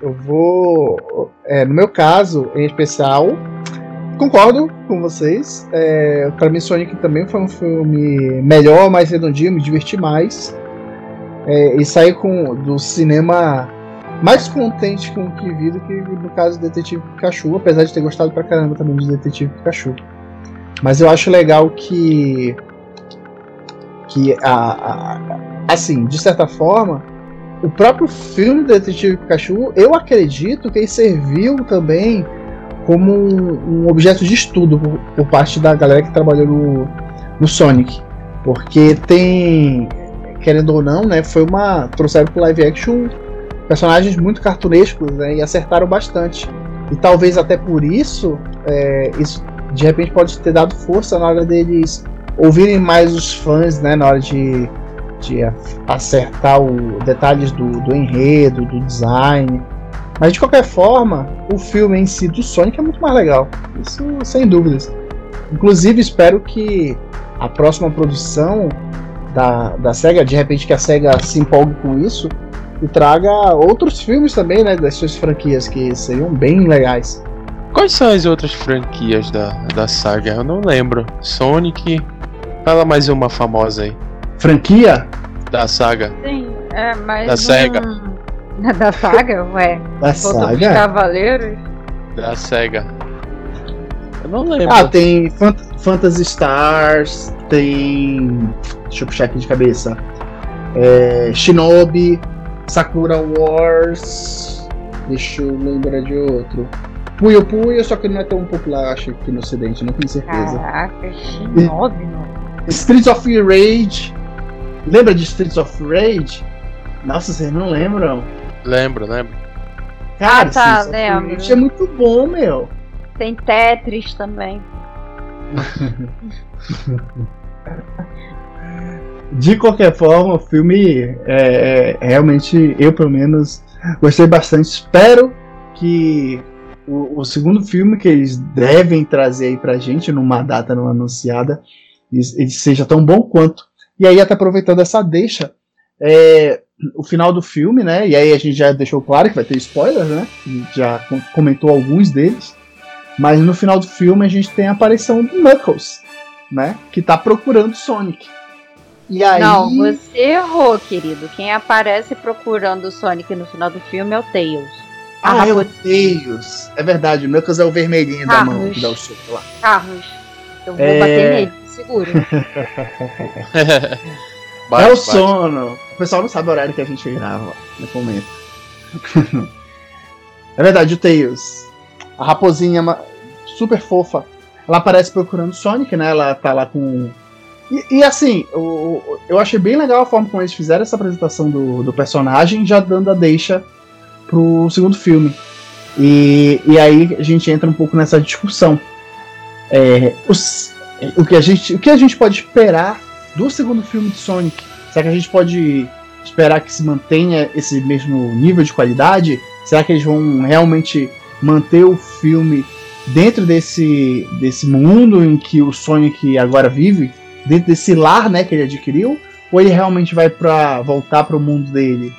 Eu vou. É, no meu caso, em especial, concordo com vocês. É, para mim, Sonic também foi um filme melhor, mais redondinho, me diverti mais. É, e saí com, do cinema mais contente com o que vi do que no caso do Detetive Pikachu, apesar de ter gostado pra caramba também de Detetive Pikachu. Mas eu acho legal que. que a, a, assim, de certa forma, o próprio filme do Detetive Pikachu, eu acredito que ele serviu também como um, um objeto de estudo por, por, parte da galera que trabalhou no, no Sonic. Porque tem, querendo ou não, né, foi uma. trouxeram pro live action personagens muito cartunescos né, e acertaram bastante. E talvez até por isso, é, isso de repente pode ter dado força na hora deles ouvirem mais os fãs, né, na hora de, de acertar os detalhes do, do enredo, do design. Mas de qualquer forma, o filme em si do Sonic é muito mais legal. Isso sem dúvidas. Inclusive espero que a próxima produção da, da SEGA, de repente que a SEGA se empolgue com isso e traga outros filmes também, né, das suas franquias que seriam bem legais. Quais são as outras franquias da, da saga? Eu não lembro. Sonic. Fala mais uma famosa aí. Franquia? Da saga. Sim, é, mas. Da SEGA. [LAUGHS] Da saga? Ué. Da saga? Cavaleiros? Da SEGA. Eu não lembro. Ah, tem Fant Phantasy Stars, tem. Deixa eu puxar aqui de cabeça. É, Shinobi, Sakura Wars. Deixa eu lembrar de outro. Puyo Puyo, só que não é tão popular, acho que no ocidente, não tenho certeza. Caraca, Shinobi, não. Streets of Rage. Lembra de Streets of Rage? Nossa, vocês não lembram? Lembro, lembro. Cara, ah, tá, lembro. é muito bom, meu. Tem Tetris também. [LAUGHS] De qualquer forma, o filme é, é, realmente, eu pelo menos, gostei bastante. Espero que o, o, segundo filme que eles devem trazer aí pra gente, numa data não anunciada, ele seja tão bom quanto. E aí, até aproveitando essa deixa, é, o final do filme, né? E aí a gente já deixou claro que vai ter spoilers, né? A gente já comentou alguns deles. Mas no final do filme a gente tem a aparição do Knuckles, né? Que tá procurando Sonic. E aí... Não, você errou, querido. Quem aparece procurando o Sonic no final do filme é o Tails. Ah, é o Tails. É verdade, o Knuckles é o vermelhinho Carlos. da mão que dá o soco lá. Carlos, eu vou é... bater nele, seguro. [LAUGHS] Bate, é o bate. sono. O pessoal não sabe o horário que a gente grava no momento. [LAUGHS] é verdade, o Tails. A raposinha super fofa. Ela aparece procurando Sonic, né? Ela tá lá com. E, e assim, o, eu achei bem legal a forma como eles fizeram essa apresentação do, do personagem, já dando a deixa pro segundo filme. E, e aí a gente entra um pouco nessa discussão. É, os, o, que a gente, o que a gente pode esperar do segundo filme de Sonic? Será que a gente pode esperar que se mantenha esse mesmo nível de qualidade? Será que eles vão realmente manter o filme dentro desse, desse mundo em que o Sonic agora vive? Dentro desse lar né, que ele adquiriu? Ou ele realmente vai para voltar para o mundo dele?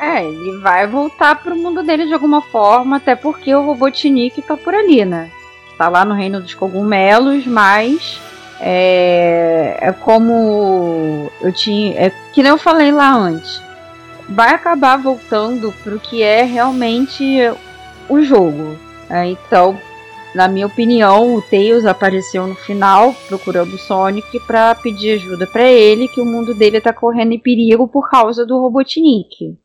É, ele vai voltar pro mundo dele de alguma forma, até porque o Robotnik tá por ali, né? Tá lá no reino dos cogumelos, mas é, é como eu tinha. É que nem eu falei lá antes. Vai acabar voltando pro que é realmente o jogo. É, então, na minha opinião, o Tails apareceu no final procurando o Sonic para pedir ajuda para ele, que o mundo dele tá correndo em perigo por causa do Robotnik.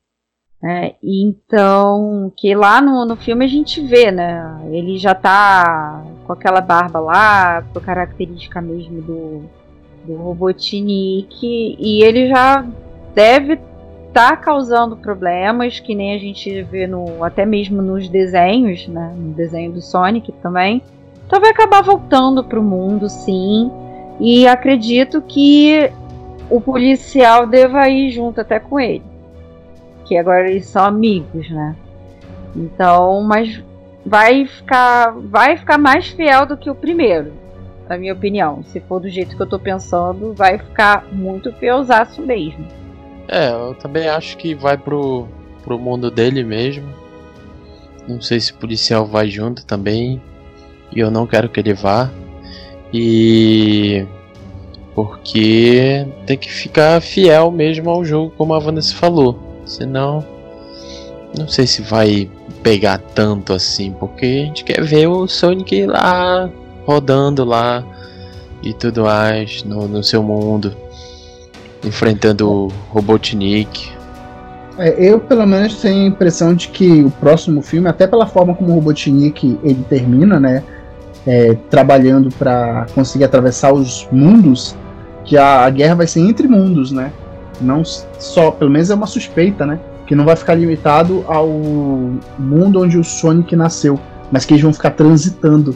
É, então, que lá no, no filme a gente vê, né? Ele já tá com aquela barba lá, com característica mesmo do, do Robotnik, e ele já deve estar tá causando problemas, que nem a gente vê no, até mesmo nos desenhos, né? No desenho do Sonic também. Então vai acabar voltando pro mundo, sim. E acredito que o policial deva ir junto até com ele que agora eles são amigos, né? Então, mas vai ficar, vai ficar mais fiel do que o primeiro, na minha opinião. Se for do jeito que eu tô pensando, vai ficar muito fielzaço mesmo. É, eu também acho que vai pro, pro mundo dele mesmo. Não sei se o policial vai junto também. E eu não quero que ele vá. E. Porque tem que ficar fiel mesmo ao jogo, como a Vanessa falou. Senão, não sei se vai pegar tanto assim, porque a gente quer ver o Sonic lá rodando lá e tudo mais no, no seu mundo, enfrentando o Robotnik. É, eu pelo menos tenho a impressão de que o próximo filme, até pela forma como o Robotnik ele termina, né, é, trabalhando para conseguir atravessar os mundos, que a, a guerra vai ser entre mundos, né? Não só, pelo menos é uma suspeita, né? Que não vai ficar limitado ao mundo onde o Sonic nasceu, mas que eles vão ficar transitando.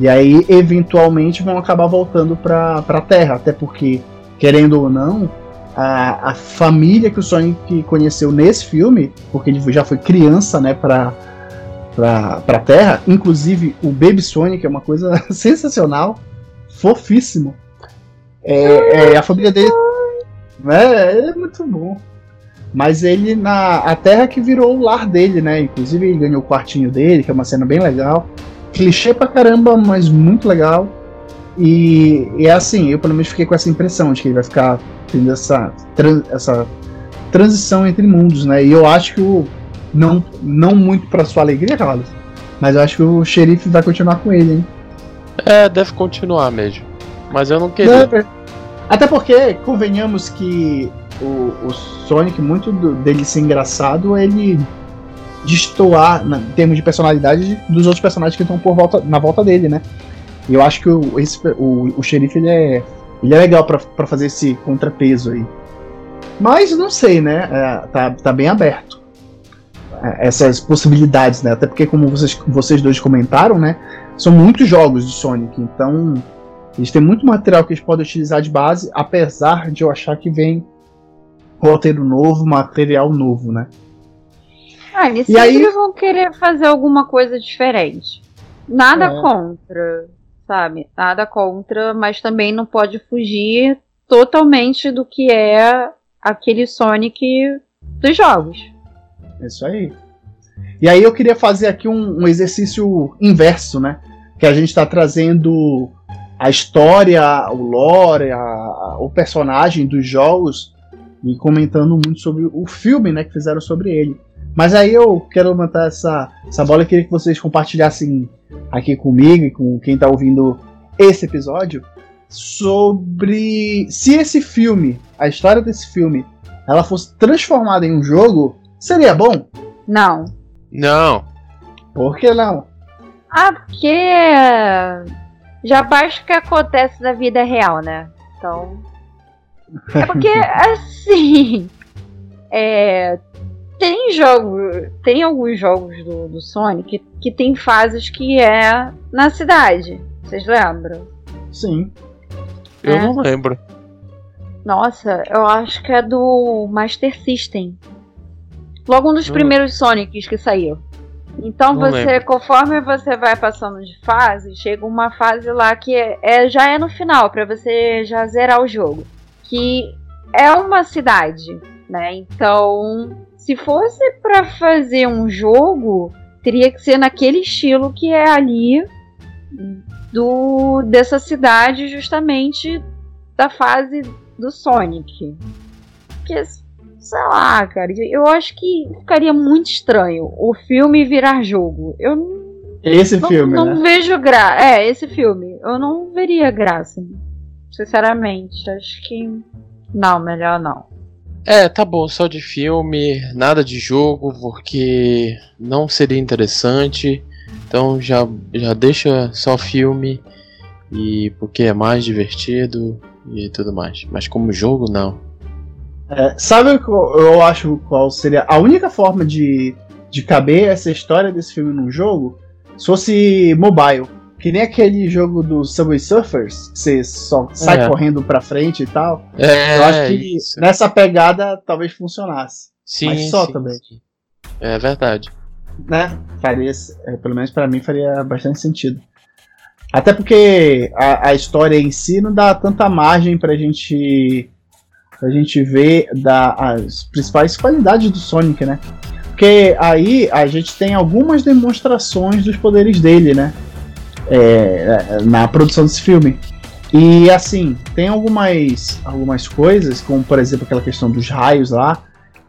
E aí, eventualmente, vão acabar voltando para a Terra, até porque, querendo ou não, a, a família que o Sonic conheceu nesse filme, porque ele já foi criança, né, para para Terra, inclusive o Baby Sonic é uma coisa [LAUGHS] sensacional, fofíssimo. É, é, a família dele é, é muito bom. Mas ele na a terra que virou o lar dele, né? Inclusive ele ganhou o quartinho dele, que é uma cena bem legal. Clichê pra caramba, mas muito legal. E, e é assim, eu pelo menos fiquei com essa impressão de que ele vai ficar tendo essa, essa transição entre mundos, né? E eu acho que o. Não, não muito pra sua alegria, Carlos. Mas eu acho que o xerife vai continuar com ele, hein? É, deve continuar mesmo. Mas eu não queria. Não, até porque, convenhamos que o, o Sonic, muito do, dele ser engraçado, ele destoar, em termos de personalidade, dos outros personagens que estão por volta, na volta dele, né? E eu acho que o, esse, o, o xerife ele é, ele é legal para fazer esse contrapeso aí. Mas não sei, né? É, tá, tá bem aberto. É, essas possibilidades, né? Até porque, como vocês, vocês dois comentaram, né? São muitos jogos de Sonic, então eles têm muito material que eles podem utilizar de base, apesar de eu achar que vem roteiro novo, material novo, né? Ah, eles e sempre aí... vão querer fazer alguma coisa diferente. Nada é. contra, sabe? Nada contra, mas também não pode fugir totalmente do que é aquele Sonic dos jogos. Isso aí. E aí eu queria fazer aqui um, um exercício inverso, né? Que a gente está trazendo a história, o lore, a, a, o personagem dos jogos e comentando muito sobre o filme né, que fizeram sobre ele. Mas aí eu quero levantar essa, essa bola e queria que vocês compartilhassem aqui comigo e com quem está ouvindo esse episódio sobre se esse filme, a história desse filme, ela fosse transformada em um jogo, seria bom? Não. Não. Por que não? Ah, porque já basta o que acontece na vida real, né? Então. É porque, [LAUGHS] assim. É, tem jogo. Tem alguns jogos do, do Sonic que, que tem fases que é na cidade. Vocês lembram? Sim. Eu é. não lembro. Nossa, eu acho que é do Master System. Logo um dos hum. primeiros Sonics que saiu. Então Não você, lembro. conforme você vai passando de fase, chega uma fase lá que é, é já é no final para você já zerar o jogo, que é uma cidade, né? Então, se fosse para fazer um jogo, teria que ser naquele estilo que é ali do dessa cidade, justamente da fase do Sonic. Porque, sei lá, cara, eu acho que ficaria muito estranho o filme virar jogo. Eu esse não, filme, não né? vejo graça. É, esse filme. Eu não veria graça. Sinceramente, acho que não, melhor não. É, tá bom, só de filme, nada de jogo, porque não seria interessante. Então já, já deixa só filme e porque é mais divertido e tudo mais. Mas como jogo, não. É, sabe qual, eu acho qual seria a única forma de, de caber essa história desse filme num jogo? Se fosse mobile. Que nem aquele jogo do Subway Surfers, que você só sai É. correndo pra frente e tal. É, eu acho que isso. nessa pegada talvez funcionasse. Sim, mas só sim, também. sim. É verdade. Né? Faria, é, pelo menos pra mim, faria bastante sentido. Até porque a, a história em si não dá tanta margem pra gente, pra gente ver da, as principais qualidades do Sonic, né? Porque aí a gente tem algumas demonstrações dos poderes dele, né? É, na produção desse filme. E assim, tem algumas, algumas coisas, como por exemplo aquela questão dos raios lá,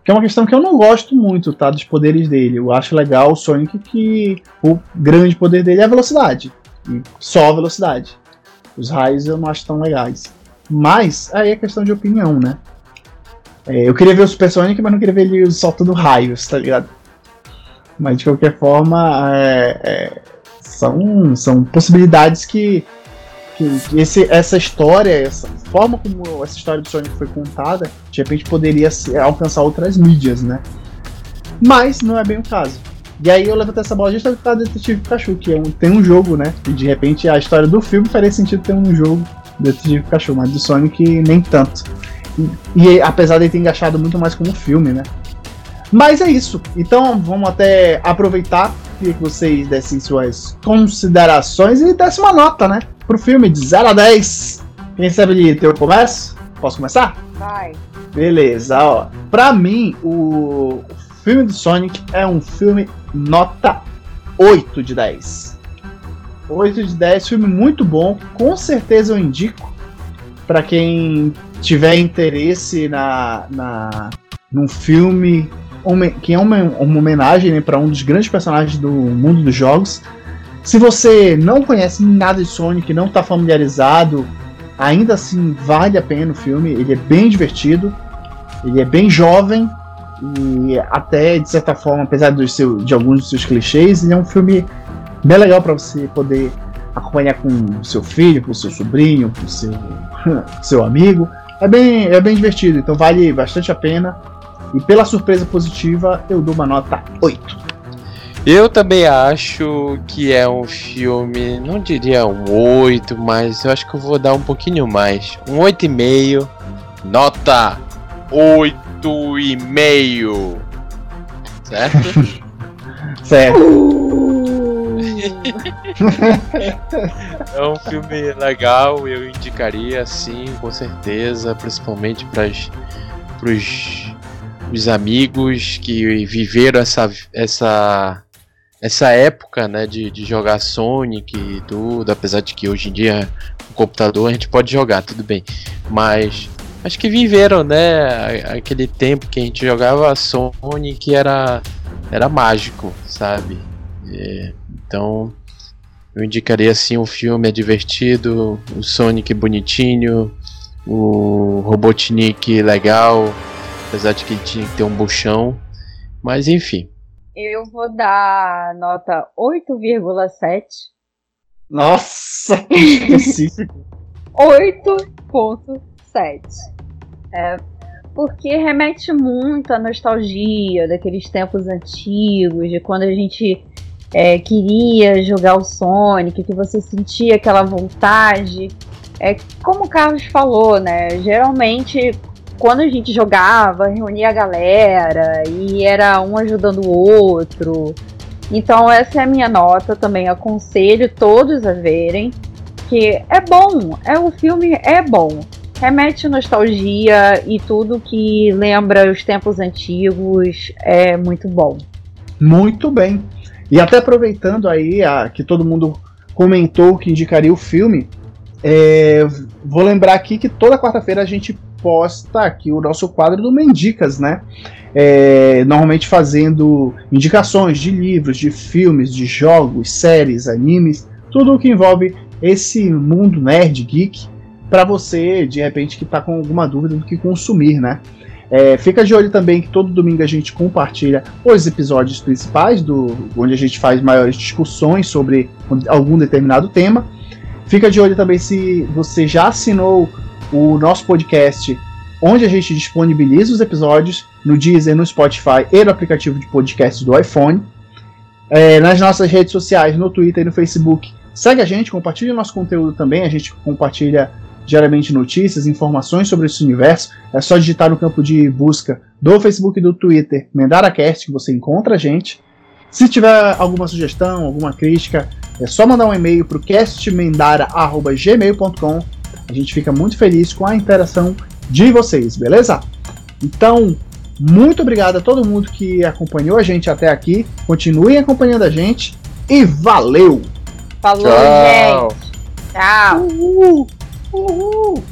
que é uma questão que eu não gosto muito, tá? Dos poderes dele. Eu acho legal o Sonic que o grande poder dele é a velocidade. E só a velocidade. Os raios eu não acho tão legais. Mas aí é questão de opinião, né? É, eu queria ver o Super Sonic, mas não queria ver ele soltando raios, tá ligado? Mas de qualquer forma, é, é, são, são possibilidades que, que, esse, essa história, essa forma como essa história do Sonic foi contada, de repente poderia se- alcançar outras mídias, né? Mas não é bem o caso. E aí eu levantei essa bola justamente do Detetive Pikachu, que é um, tem um jogo, né? E de repente a história do filme faria sentido ter um jogo do Detetive Pikachu, mas do Sonic nem tanto. E, e apesar de ter engaixado muito mais como filme, né? Mas é isso. Então vamos até aproveitar. Que vocês dessem suas considerações e dessem uma nota, né? Pro filme de 0 a 10. Quem sabe de ter o começo? Posso começar? Vai. Beleza, ó. Pra mim, o filme do Sonic é um filme nota 8 de 10. 8 de 10, filme muito bom. Com certeza eu indico pra quem tiver interesse na, na num filme que é uma, uma homenagem né, para um dos grandes personagens do mundo dos jogos. Se você não conhece nada de Sonic, não está familiarizado, ainda assim vale a pena o filme. Ele é bem divertido, ele é bem jovem e até de certa forma, apesar dos seu, de alguns dos seus clichês, ele é um filme bem legal para você poder acompanhar com seu filho, com seu sobrinho, com seu, [LAUGHS] seu amigo. É bem, é bem divertido, então vale bastante a pena. E pela surpresa positiva, eu dou uma nota 8. Eu também acho que é um filme, não diria um 8, mas eu acho que eu vou dar um pouquinho mais. Um 8,5. Nota 8,5. Certo? [LAUGHS] Certo. [LAUGHS] É um filme legal, eu indicaria sim, com certeza, principalmente para os os amigos que viveram essa, essa, essa época né, de, de jogar Sonic e tudo, apesar de que hoje em dia no computador a gente pode jogar, tudo bem. Mas acho que viveram né, aquele tempo que a gente jogava Sonic era, era mágico, sabe? É, então eu indicaria assim o filme é divertido, o Sonic bonitinho, o Robotnik legal, apesar de que ele tinha que ter um buchão, mas enfim. Eu vou dar nota 8,7. Nossa, que [LAUGHS] específico. 8.7. É, porque remete muito à nostalgia daqueles tempos antigos, de quando a gente é, queria jogar o Sonic, que você sentia aquela vontade. É como o Carlos falou, né? Geralmente quando a gente jogava, reunia a galera e era um ajudando o outro. Então essa é a minha nota, também aconselho todos a verem que é bom, é o filme é bom. remete nostalgia e tudo que lembra os tempos antigos é muito bom. Muito bem. E até aproveitando aí a, que todo mundo comentou que indicaria o filme, é, vou lembrar aqui que toda quarta-feira a gente posta aqui o nosso quadro do Mendicas, né? É, normalmente fazendo indicações de livros, de filmes, de jogos, séries, animes, tudo o que envolve esse mundo nerd, geek, para você, de repente, que está com alguma dúvida do que consumir, né? É, fica de olho também que todo domingo a gente compartilha os episódios principais, do, onde a gente faz maiores discussões sobre algum determinado tema. Fica de olho também se você já assinou o nosso podcast, onde a gente disponibiliza os episódios no Deezer, no Spotify e no aplicativo de podcast do iPhone. É, nas nossas redes sociais, no Twitter e no Facebook. Segue a gente, compartilha o nosso conteúdo também. A gente compartilha diariamente notícias, informações sobre esse universo. É só digitar no campo de busca do Facebook e do Twitter MendaraCast que você encontra a gente. Se tiver alguma sugestão, alguma crítica, é só mandar um e-mail para o castmendara.gmail.com. A gente fica muito feliz com a interação de vocês, beleza? Então, muito obrigado a todo mundo que acompanhou a gente até aqui. Continuem acompanhando a gente e valeu! Falou, Tchau. gente! Tchau! Uhul. Uhul.